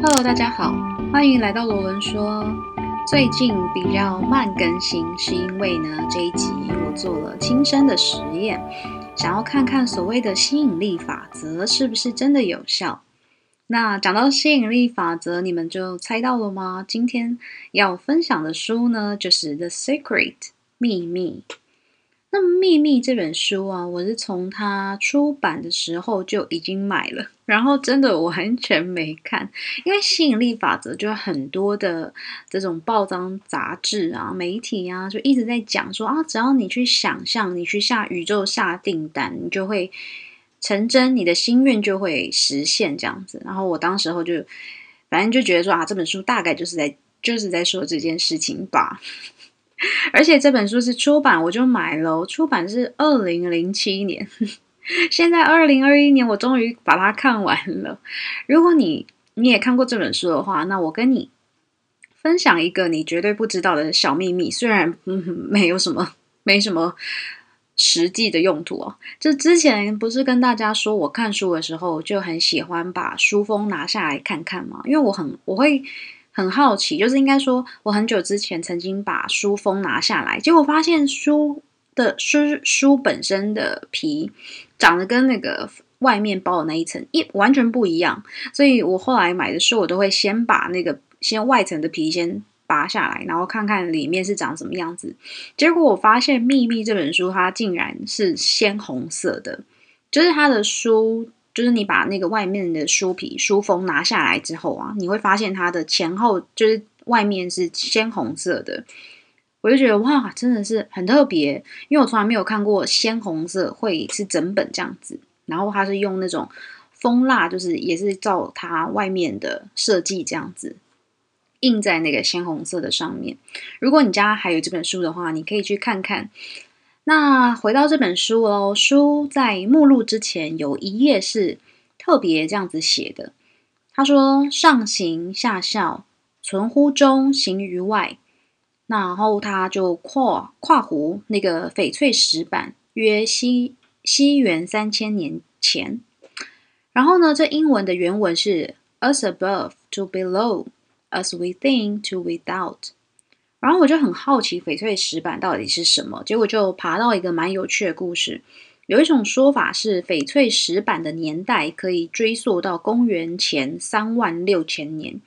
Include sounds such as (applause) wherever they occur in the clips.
Hello，大家好，欢迎来到罗伦说。最近比较慢更新，是因为呢这一集我做了亲身的实验，想要看看所谓的吸引力法则是不是真的有效。那讲到吸引力法则，你们就猜到了吗？今天要分享的书呢，就是《The Secret》秘密。那《秘密》这本书啊，我是从它出版的时候就已经买了，然后真的完全没看，因为吸引力法则就很多的这种报章杂志啊、媒体啊，就一直在讲说啊，只要你去想象，你去下宇宙下订单，你就会成真，你的心愿就会实现这样子。然后我当时候就反正就觉得说啊，这本书大概就是在就是在说这件事情吧。(laughs) 而且这本书是出版，我就买了。出版是二零零七年，现在二零二一年，我终于把它看完了。如果你你也看过这本书的话，那我跟你分享一个你绝对不知道的小秘密，虽然没有什么没什么实际的用途哦。就之前不是跟大家说，我看书的时候就很喜欢把书封拿下来看看嘛，因为我很我会。很好奇，就是应该说，我很久之前曾经把书封拿下来，结果发现书的书书本身的皮长得跟那个外面包的那一层一完全不一样，所以我后来买的书，我都会先把那个先外层的皮先拔下来，然后看看里面是长什么样子。结果我发现《秘密》这本书，它竟然是鲜红色的，就是它的书。就是你把那个外面的书皮、书封拿下来之后啊，你会发现它的前后就是外面是鲜红色的，我就觉得哇，真的是很特别，因为我从来没有看过鲜红色会是整本这样子，然后它是用那种蜂蜡，就是也是照它外面的设计这样子印在那个鲜红色的上面。如果你家还有这本书的话，你可以去看看。那回到这本书哦，书在目录之前有一页是特别这样子写的。他说：“上行下效，存乎中，行于外。”然后他就跨跨湖那个翡翠石板，约西西元三千年前。然后呢，这英文的原文是：“As above to below, as within to without。”然后我就很好奇翡翠石板到底是什么，结果就爬到一个蛮有趣的故事。有一种说法是，翡翠石板的年代可以追溯到公元前三万六千年。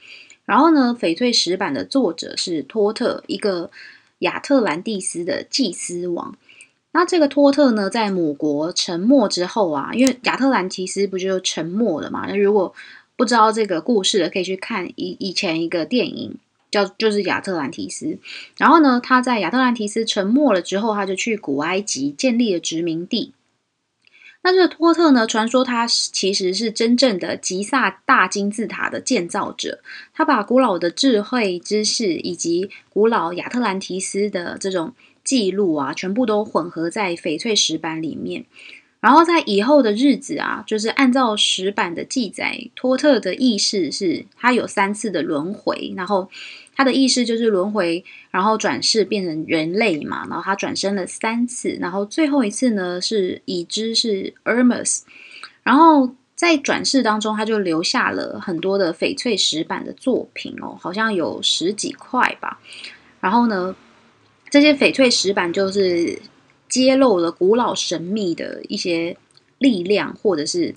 然后呢，翡翠石板的作者是托特，一个亚特兰蒂斯的祭司王。那这个托特呢，在母国沉没之后啊，因为亚特兰提斯不就沉没了嘛？那如果不知道这个故事的，可以去看以以前一个电影。叫就是亚特兰提斯，然后呢，他在亚特兰提斯沉没了之后，他就去古埃及建立了殖民地。那这个托特呢，传说他其实是真正的吉萨大金字塔的建造者，他把古老的智慧知识以及古老亚特兰提斯的这种记录啊，全部都混合在翡翠石板里面。然后在以后的日子啊，就是按照石板的记载，托特的意识是他有三次的轮回，然后他的意识就是轮回，然后转世变成人类嘛，然后他转生了三次，然后最后一次呢是已知是 Hermes，然后在转世当中他就留下了很多的翡翠石板的作品哦，好像有十几块吧，然后呢这些翡翠石板就是。揭露了古老神秘的一些力量，或者是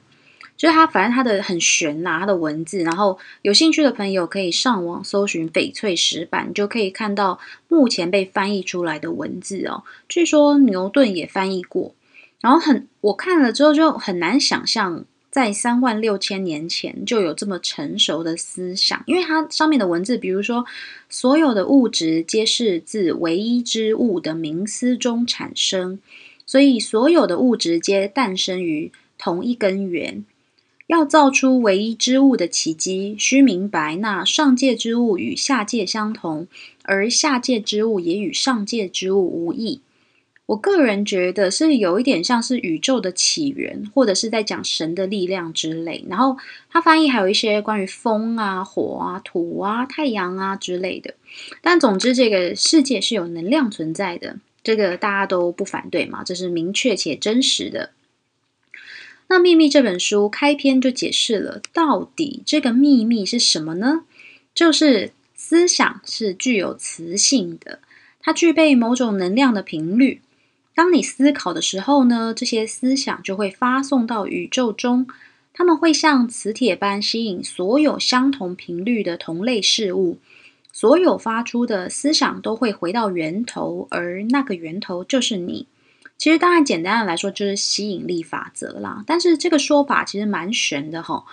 就是它，反正它的很玄呐，它的文字。然后有兴趣的朋友可以上网搜寻翡翠石板，就可以看到目前被翻译出来的文字哦。据说牛顿也翻译过，然后很我看了之后就很难想象。在三万六千年前就有这么成熟的思想，因为它上面的文字，比如说所有的物质皆是自唯一之物的冥思中产生，所以所有的物质皆诞生于同一根源。要造出唯一之物的奇迹，需明白那上界之物与下界相同，而下界之物也与上界之物无异。我个人觉得是有一点像是宇宙的起源，或者是在讲神的力量之类。然后他翻译还有一些关于风啊、火啊、土啊、太阳啊之类的。但总之，这个世界是有能量存在的，这个大家都不反对嘛，这是明确且真实的。那《秘密》这本书开篇就解释了，到底这个秘密是什么呢？就是思想是具有磁性的，它具备某种能量的频率。当你思考的时候呢，这些思想就会发送到宇宙中，他们会像磁铁般吸引所有相同频率的同类事物。所有发出的思想都会回到源头，而那个源头就是你。其实，当然简单的来说，就是吸引力法则啦。但是这个说法其实蛮玄的哈。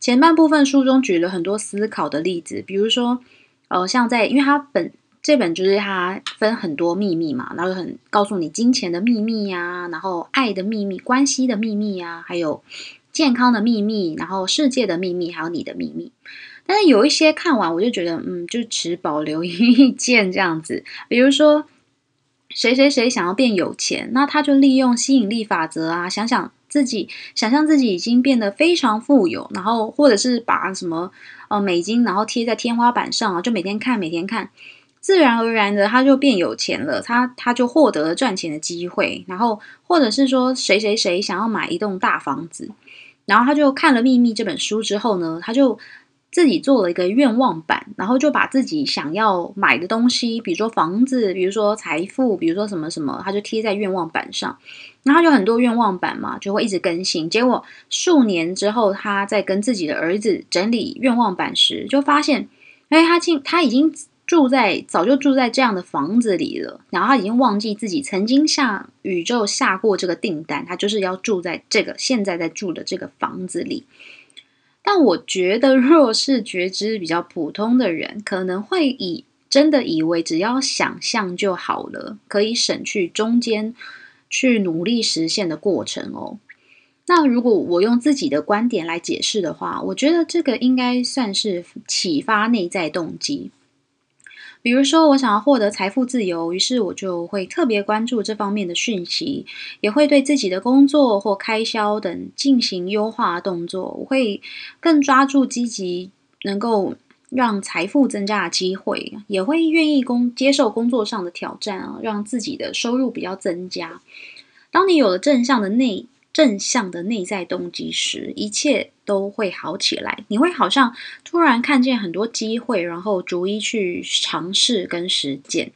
前半部分书中举了很多思考的例子，比如说，呃，像在，因为它本。这本就是它分很多秘密嘛，然后很告诉你金钱的秘密呀，然后爱的秘密、关系的秘密啊，还有健康的秘密，然后世界的秘密，还有你的秘密。但是有一些看完我就觉得，嗯，就持保留意见 (laughs) 这样子。比如说，谁谁谁想要变有钱，那他就利用吸引力法则啊，想想自己，想象自己已经变得非常富有，然后或者是把什么呃美金，然后贴在天花板上啊，就每天看，每天看。自然而然的，他就变有钱了，他他就获得了赚钱的机会，然后或者是说谁谁谁想要买一栋大房子，然后他就看了《秘密》这本书之后呢，他就自己做了一个愿望板，然后就把自己想要买的东西，比如说房子，比如说财富，比如说什么什么，他就贴在愿望板上，然后就很多愿望板嘛，就会一直更新。结果数年之后，他在跟自己的儿子整理愿望板时，就发现，哎，他竟他已经。住在早就住在这样的房子里了，然后他已经忘记自己曾经向宇宙下过这个订单，他就是要住在这个现在在住的这个房子里。但我觉得，若是觉知比较普通的人，可能会以真的以为只要想象就好了，可以省去中间去努力实现的过程哦。那如果我用自己的观点来解释的话，我觉得这个应该算是启发内在动机。比如说，我想要获得财富自由，于是我就会特别关注这方面的讯息，也会对自己的工作或开销等进行优化动作。我会更抓住积极能够让财富增加的机会，也会愿意工接受工作上的挑战啊，让自己的收入比较增加。当你有了正向的内。正向的内在动机时，一切都会好起来。你会好像突然看见很多机会，然后逐一去尝试跟实践。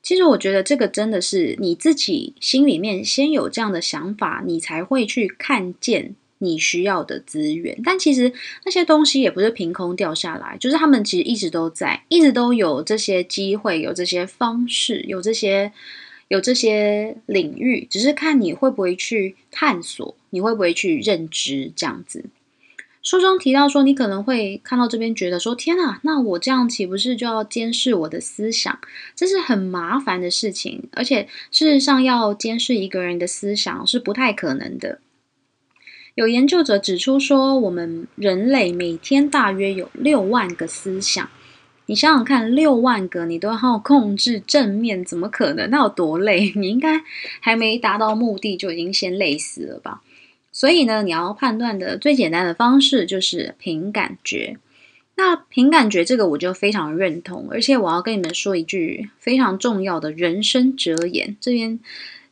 其实我觉得这个真的是你自己心里面先有这样的想法，你才会去看见你需要的资源。但其实那些东西也不是凭空掉下来，就是他们其实一直都在，一直都有这些机会，有这些方式，有这些。有这些领域，只是看你会不会去探索，你会不会去认知这样子。书中提到说，你可能会看到这边，觉得说：“天啊，那我这样岂不是就要监视我的思想？这是很麻烦的事情。而且事实上，要监视一个人的思想是不太可能的。”有研究者指出说，我们人类每天大约有六万个思想。你想想看，六万个你都要控制正面，怎么可能？那有多累？(laughs) 你应该还没达到目的就已经先累死了吧？所以呢，你要判断的最简单的方式就是凭感觉。那凭感觉这个我就非常认同，而且我要跟你们说一句非常重要的人生哲言，这边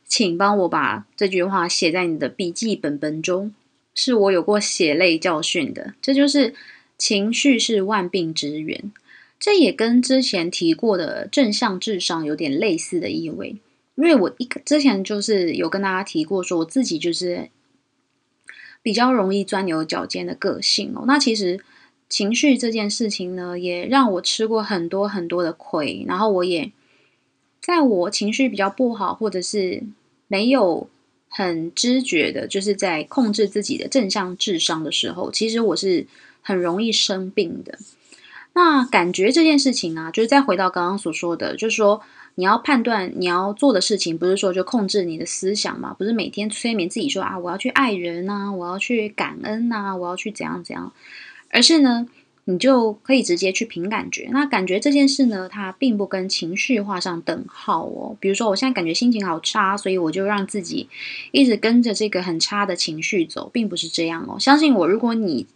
请帮我把这句话写在你的笔记本本中，是我有过血泪教训的。这就是情绪是万病之源。这也跟之前提过的正向智商有点类似的意味，因为我一之前就是有跟大家提过，说我自己就是比较容易钻牛角尖的个性哦。那其实情绪这件事情呢，也让我吃过很多很多的亏，然后我也在我情绪比较不好，或者是没有很知觉的，就是在控制自己的正向智商的时候，其实我是很容易生病的。那感觉这件事情啊，就是再回到刚刚所说的，就是说你要判断你要做的事情，不是说就控制你的思想嘛？不是每天催眠自己说啊，我要去爱人呐，我要去感恩呐，我要去怎样怎样，而是呢，你就可以直接去凭感觉。那感觉这件事呢，它并不跟情绪画上等号哦。比如说我现在感觉心情好差，所以我就让自己一直跟着这个很差的情绪走，并不是这样哦。相信我，如果你。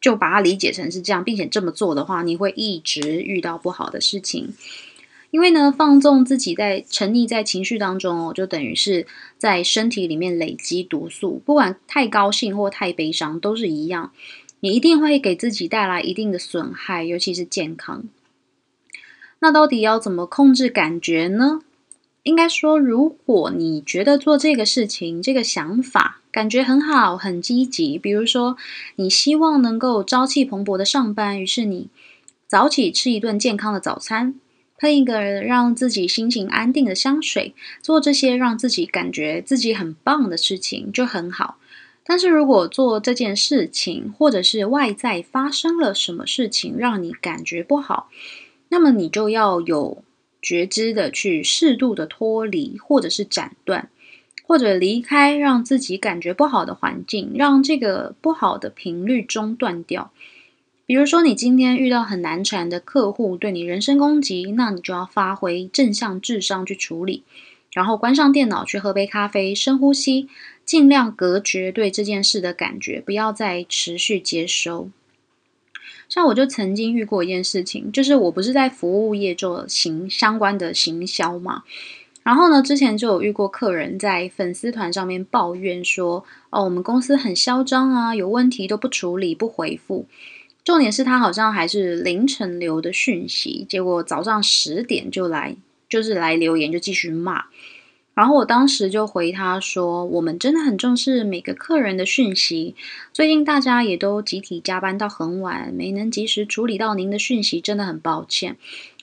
就把它理解成是这样，并且这么做的话，你会一直遇到不好的事情。因为呢，放纵自己在沉溺在情绪当中哦，就等于是在身体里面累积毒素，不管太高兴或太悲伤都是一样，你一定会给自己带来一定的损害，尤其是健康。那到底要怎么控制感觉呢？应该说，如果你觉得做这个事情、这个想法感觉很好、很积极，比如说你希望能够朝气蓬勃的上班，于是你早起吃一顿健康的早餐，喷一个让自己心情安定的香水，做这些让自己感觉自己很棒的事情就很好。但是如果做这件事情，或者是外在发生了什么事情让你感觉不好，那么你就要有。觉知的去适度的脱离，或者是斩断，或者离开让自己感觉不好的环境，让这个不好的频率中断掉。比如说，你今天遇到很难缠的客户对你人身攻击，那你就要发挥正向智商去处理，然后关上电脑去喝杯咖啡，深呼吸，尽量隔绝对这件事的感觉，不要再持续接收。像我就曾经遇过一件事情，就是我不是在服务业做行相关的行销嘛，然后呢，之前就有遇过客人在粉丝团上面抱怨说，哦，我们公司很嚣张啊，有问题都不处理不回复，重点是他好像还是凌晨留的讯息，结果早上十点就来，就是来留言就继续骂。然后我当时就回他说：“我们真的很重视每个客人的讯息，最近大家也都集体加班到很晚，没能及时处理到您的讯息，真的很抱歉。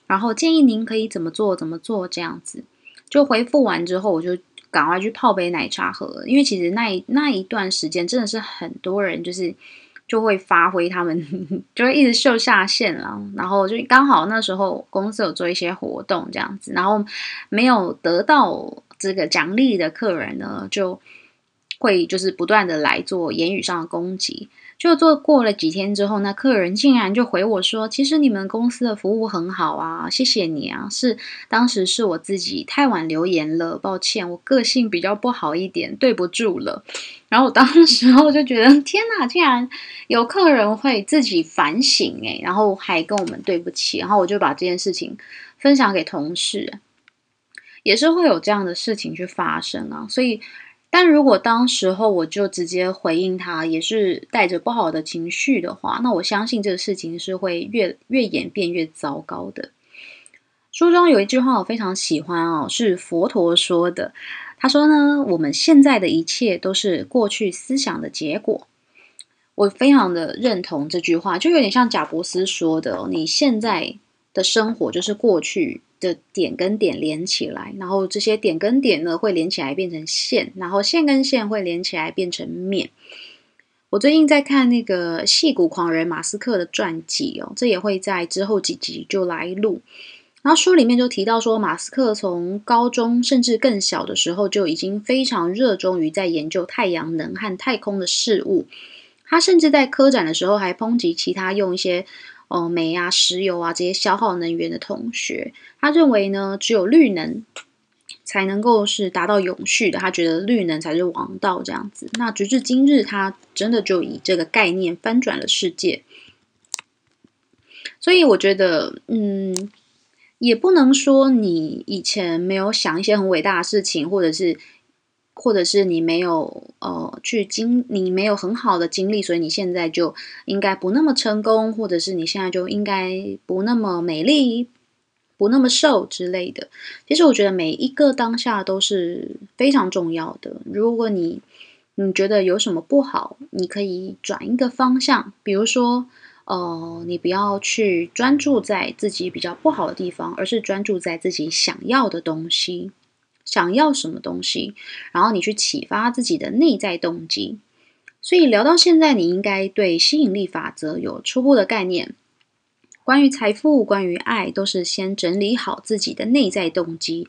然后建议您可以怎么做怎么做这样子。”就回复完之后，我就赶快去泡杯奶茶喝，因为其实那一那一段时间真的是很多人就是就会发挥他们，(laughs) 就会一直秀下限了。然后就刚好那时候公司有做一些活动这样子，然后没有得到。这个奖励的客人呢，就会就是不断的来做言语上的攻击。就做过了几天之后，那客人竟然就回我说：“其实你们公司的服务很好啊，谢谢你啊。”是当时是我自己太晚留言了，抱歉，我个性比较不好一点，对不住了。然后我当时候就觉得，天哪，竟然有客人会自己反省诶，然后还跟我们对不起。然后我就把这件事情分享给同事。也是会有这样的事情去发生啊，所以，但如果当时候我就直接回应他，也是带着不好的情绪的话，那我相信这个事情是会越越演变越糟糕的。书中有一句话我非常喜欢哦，是佛陀说的，他说呢，我们现在的一切都是过去思想的结果。我非常的认同这句话，就有点像贾伯斯说的，你现在的生活就是过去。的点跟点连起来，然后这些点跟点呢会连起来变成线，然后线跟线会连起来变成面。我最近在看那个戏骨狂人马斯克的传记哦，这也会在之后几集就来录。然后书里面就提到说，马斯克从高中甚至更小的时候就已经非常热衷于在研究太阳能和太空的事物。他甚至在科展的时候还抨击其他用一些。哦，煤啊、石油啊这些消耗能源的同学，他认为呢，只有绿能才能够是达到永续的。他觉得绿能才是王道这样子。那直至今日，他真的就以这个概念翻转了世界。所以我觉得，嗯，也不能说你以前没有想一些很伟大的事情，或者是。或者是你没有呃去经，你没有很好的经历，所以你现在就应该不那么成功，或者是你现在就应该不那么美丽，不那么瘦之类的。其实我觉得每一个当下都是非常重要的。如果你你觉得有什么不好，你可以转一个方向，比如说呃，你不要去专注在自己比较不好的地方，而是专注在自己想要的东西。想要什么东西，然后你去启发自己的内在动机。所以聊到现在，你应该对吸引力法则有初步的概念。关于财富，关于爱，都是先整理好自己的内在动机，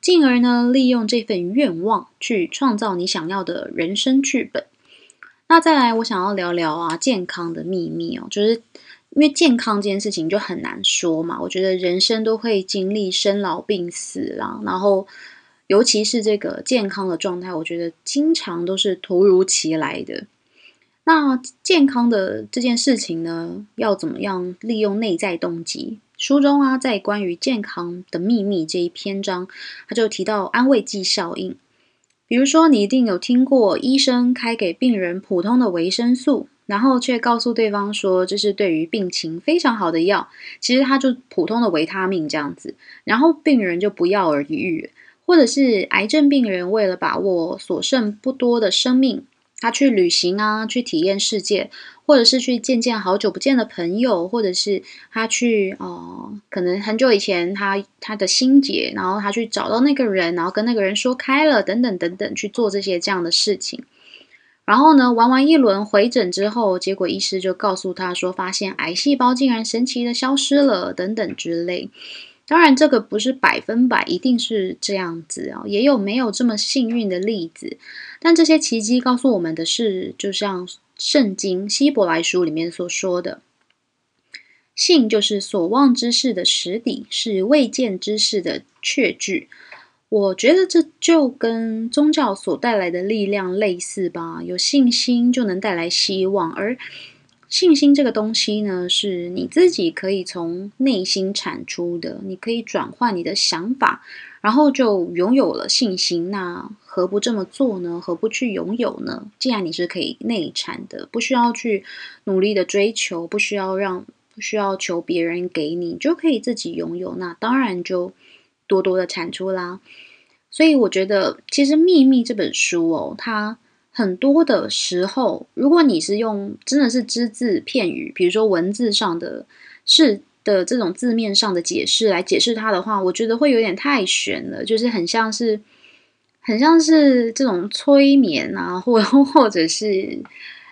进而呢，利用这份愿望去创造你想要的人生剧本。那再来，我想要聊聊啊，健康的秘密哦，就是因为健康这件事情就很难说嘛。我觉得人生都会经历生老病死啦，然后。尤其是这个健康的状态，我觉得经常都是突如其来的。那健康的这件事情呢，要怎么样利用内在动机书中啊，在关于健康的秘密这一篇章，他就提到安慰剂效应。比如说，你一定有听过医生开给病人普通的维生素，然后却告诉对方说这是对于病情非常好的药，其实它就普通的维他命这样子，然后病人就不药而愈。或者是癌症病人为了把握所剩不多的生命，他去旅行啊，去体验世界，或者是去见见好久不见的朋友，或者是他去哦，可能很久以前他他的心结，然后他去找到那个人，然后跟那个人说开了，等等等等，去做这些这样的事情。然后呢，玩完一轮回诊之后，结果医师就告诉他说，发现癌细胞竟然神奇的消失了，等等之类。当然，这个不是百分百一定是这样子啊，也有没有这么幸运的例子。但这些奇迹告诉我们的是，就像圣经希伯来书里面所说的，信就是所望之事的实底，是未见之事的确据。我觉得这就跟宗教所带来的力量类似吧，有信心就能带来希望，而。信心这个东西呢，是你自己可以从内心产出的，你可以转换你的想法，然后就拥有了信心。那何不这么做呢？何不去拥有呢？既然你是可以内产的，不需要去努力的追求，不需要让，不需要求别人给你，就可以自己拥有。那当然就多多的产出啦。所以我觉得，其实《秘密》这本书哦，它。很多的时候，如果你是用真的是只字片语，比如说文字上的是的这种字面上的解释来解释它的话，我觉得会有点太玄了，就是很像是很像是这种催眠啊，或 (laughs) 或者是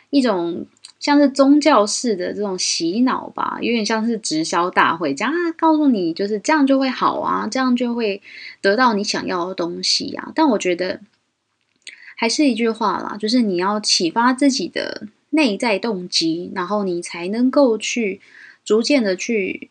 一种像是宗教式的这种洗脑吧，有点像是直销大会，这样告诉你就是这样就会好啊，这样就会得到你想要的东西啊。但我觉得。还是一句话啦，就是你要启发自己的内在动机，然后你才能够去逐渐的去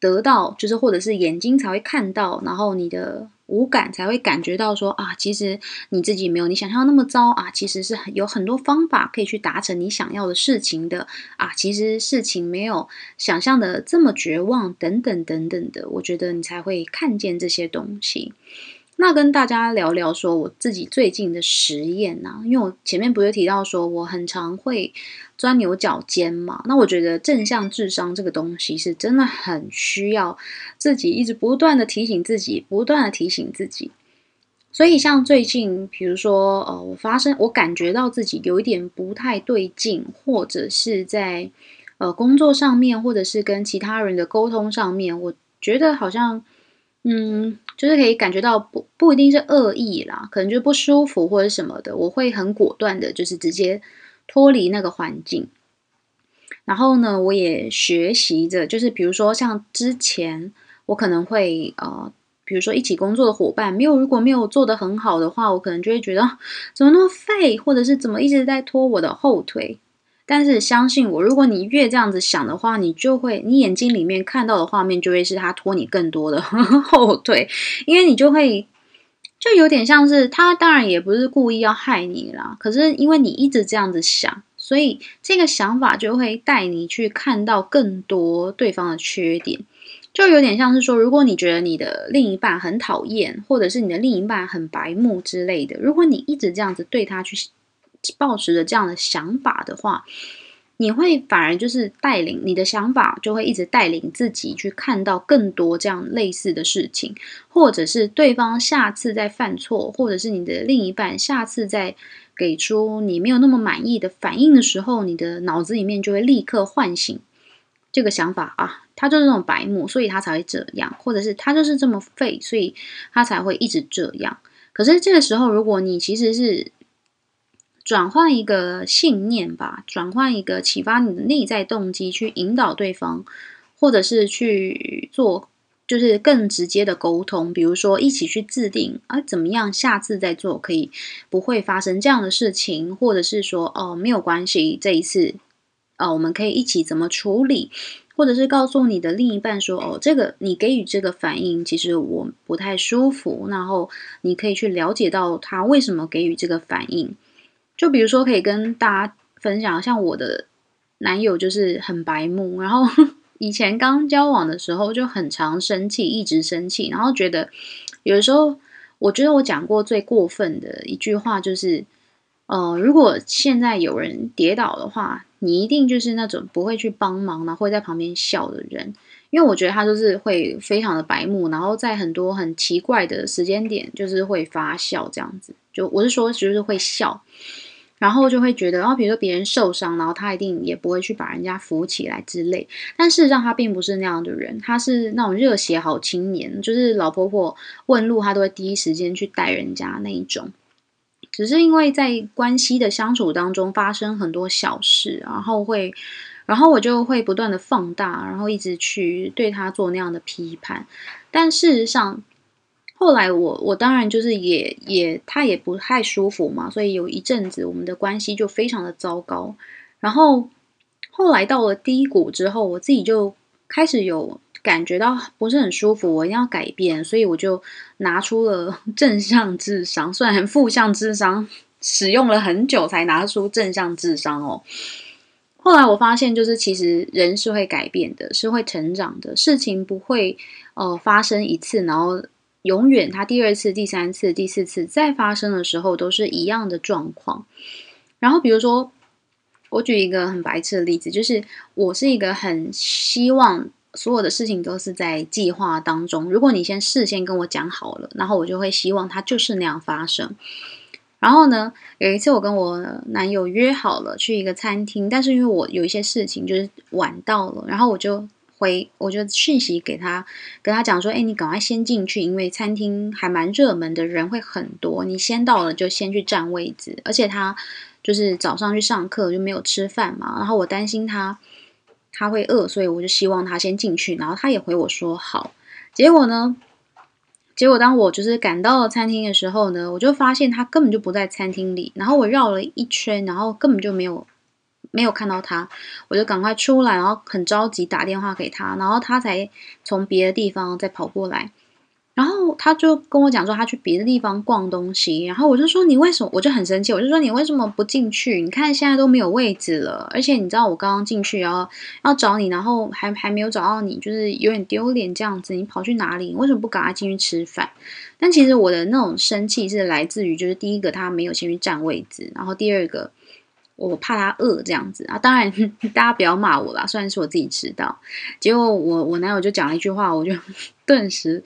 得到，就是或者是眼睛才会看到，然后你的五感才会感觉到说啊，其实你自己没有你想象那么糟啊，其实是很有很多方法可以去达成你想要的事情的啊，其实事情没有想象的这么绝望，等等等等的，我觉得你才会看见这些东西。那跟大家聊聊说我自己最近的实验呐，因为我前面不是提到说我很常会钻牛角尖嘛，那我觉得正向智商这个东西是真的很需要自己一直不断的提醒自己，不断的提醒自己。所以像最近，比如说呃，我发生我感觉到自己有一点不太对劲，或者是在呃工作上面，或者是跟其他人的沟通上面，我觉得好像嗯。就是可以感觉到不不一定是恶意啦，可能就不舒服或者什么的，我会很果断的，就是直接脱离那个环境。然后呢，我也学习着，就是比如说像之前我可能会呃，比如说一起工作的伙伴没有如果没有做得很好的话，我可能就会觉得怎么那么废，或者是怎么一直在拖我的后腿。但是相信我，如果你越这样子想的话，你就会，你眼睛里面看到的画面就会是他拖你更多的 (laughs) 后腿，因为你就会，就有点像是他，当然也不是故意要害你啦，可是因为你一直这样子想，所以这个想法就会带你去看到更多对方的缺点，就有点像是说，如果你觉得你的另一半很讨厌，或者是你的另一半很白目之类的，如果你一直这样子对他去。抱持着这样的想法的话，你会反而就是带领你的想法，就会一直带领自己去看到更多这样类似的事情，或者是对方下次再犯错，或者是你的另一半下次再给出你没有那么满意的反应的时候，你的脑子里面就会立刻唤醒这个想法啊，他就是那种白目，所以他才会这样，或者是他就是这么废，所以他才会一直这样。可是这个时候，如果你其实是转换一个信念吧，转换一个启发你的内在动机，去引导对方，或者是去做，就是更直接的沟通。比如说，一起去制定啊，怎么样下次再做可以不会发生这样的事情，或者是说哦没有关系，这一次啊我们可以一起怎么处理，或者是告诉你的另一半说哦这个你给予这个反应其实我不太舒服，然后你可以去了解到他为什么给予这个反应。就比如说，可以跟大家分享，像我的男友就是很白目，然后 (laughs) 以前刚交往的时候就很常生气，一直生气，然后觉得有的时候，我觉得我讲过最过分的一句话就是，呃，如果现在有人跌倒的话，你一定就是那种不会去帮忙，然后会在旁边笑的人。因为我觉得他就是会非常的白目，然后在很多很奇怪的时间点，就是会发笑这样子。就我是说，就是会笑，然后就会觉得，然后比如说别人受伤，然后他一定也不会去把人家扶起来之类。但事实上，他并不是那样的人，他是那种热血好青年，就是老婆婆问路，他都会第一时间去带人家那一种。只是因为在关系的相处当中发生很多小事，然后会。然后我就会不断的放大，然后一直去对他做那样的批判。但事实上，后来我我当然就是也也他也不太舒服嘛，所以有一阵子我们的关系就非常的糟糕。然后后来到了低谷之后，我自己就开始有感觉到不是很舒服，我一定要改变，所以我就拿出了 (laughs) 正向智商，虽然负向智商使用了很久才拿出正向智商哦。后来我发现，就是其实人是会改变的，是会成长的。事情不会呃发生一次，然后永远它第二次、第三次、第四次再发生的时候都是一样的状况。然后比如说，我举一个很白痴的例子，就是我是一个很希望所有的事情都是在计划当中。如果你先事先跟我讲好了，然后我就会希望它就是那样发生。然后呢，有一次我跟我男友约好了去一个餐厅，但是因为我有一些事情就是晚到了，然后我就回，我就讯息给他，跟他讲说，哎，你赶快先进去，因为餐厅还蛮热门的，人会很多，你先到了就先去占位置。而且他就是早上去上课就没有吃饭嘛，然后我担心他他会饿，所以我就希望他先进去，然后他也回我说好。结果呢？结果当我就是赶到了餐厅的时候呢，我就发现他根本就不在餐厅里。然后我绕了一圈，然后根本就没有没有看到他，我就赶快出来，然后很着急打电话给他，然后他才从别的地方再跑过来。然后他就跟我讲说，他去别的地方逛东西。然后我就说，你为什么？我就很生气，我就说，你为什么不进去？你看现在都没有位置了，而且你知道我刚刚进去，然后要找你，然后还还没有找到你，就是有点丢脸这样子。你跑去哪里？为什么不赶快进去吃饭？但其实我的那种生气是来自于，就是第一个他没有先去占位置，然后第二个我怕他饿这样子啊。当然 (laughs) 大家不要骂我啦，虽然是我自己迟到。结果我我男友就讲了一句话，我就 (laughs) 顿时。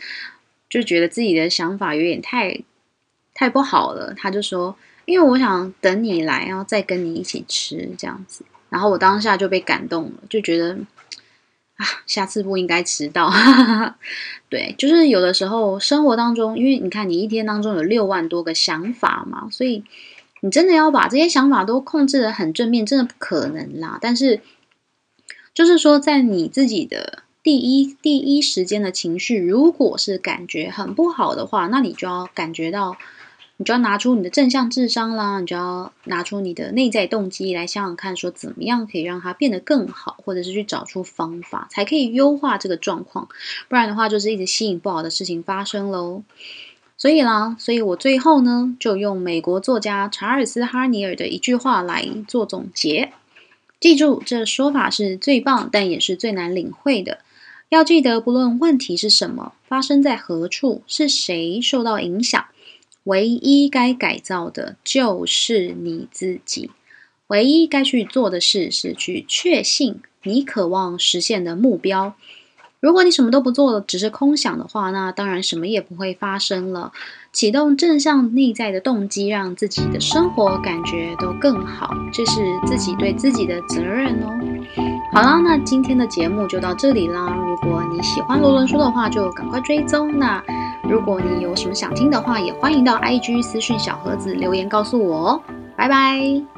就觉得自己的想法有点太太不好了，他就说：“因为我想等你来，然后再跟你一起吃这样子。”然后我当下就被感动了，就觉得啊，下次不应该迟到。(laughs) 对，就是有的时候生活当中，因为你看你一天当中有六万多个想法嘛，所以你真的要把这些想法都控制的很正面，真的不可能啦。但是就是说，在你自己的。第一，第一时间的情绪，如果是感觉很不好的话，那你就要感觉到，你就要拿出你的正向智商啦，你就要拿出你的内在动机来想想看，说怎么样可以让它变得更好，或者是去找出方法，才可以优化这个状况。不然的话，就是一直吸引不好的事情发生喽。所以啦，所以我最后呢，就用美国作家查尔斯·哈尼尔的一句话来做总结。记住，这说法是最棒，但也是最难领会的。要记得，不论问题是什么，发生在何处，是谁受到影响，唯一该改造的就是你自己。唯一该去做的事是去确信你渴望实现的目标。如果你什么都不做，只是空想的话，那当然什么也不会发生了。启动正向内在的动机，让自己的生活感觉都更好，这是自己对自己的责任哦。好啦，那今天的节目就到这里啦。如果你喜欢罗伦说的话，就赶快追踪。那如果你有什么想听的话，也欢迎到 IG 私讯小盒子留言告诉我哦。拜拜。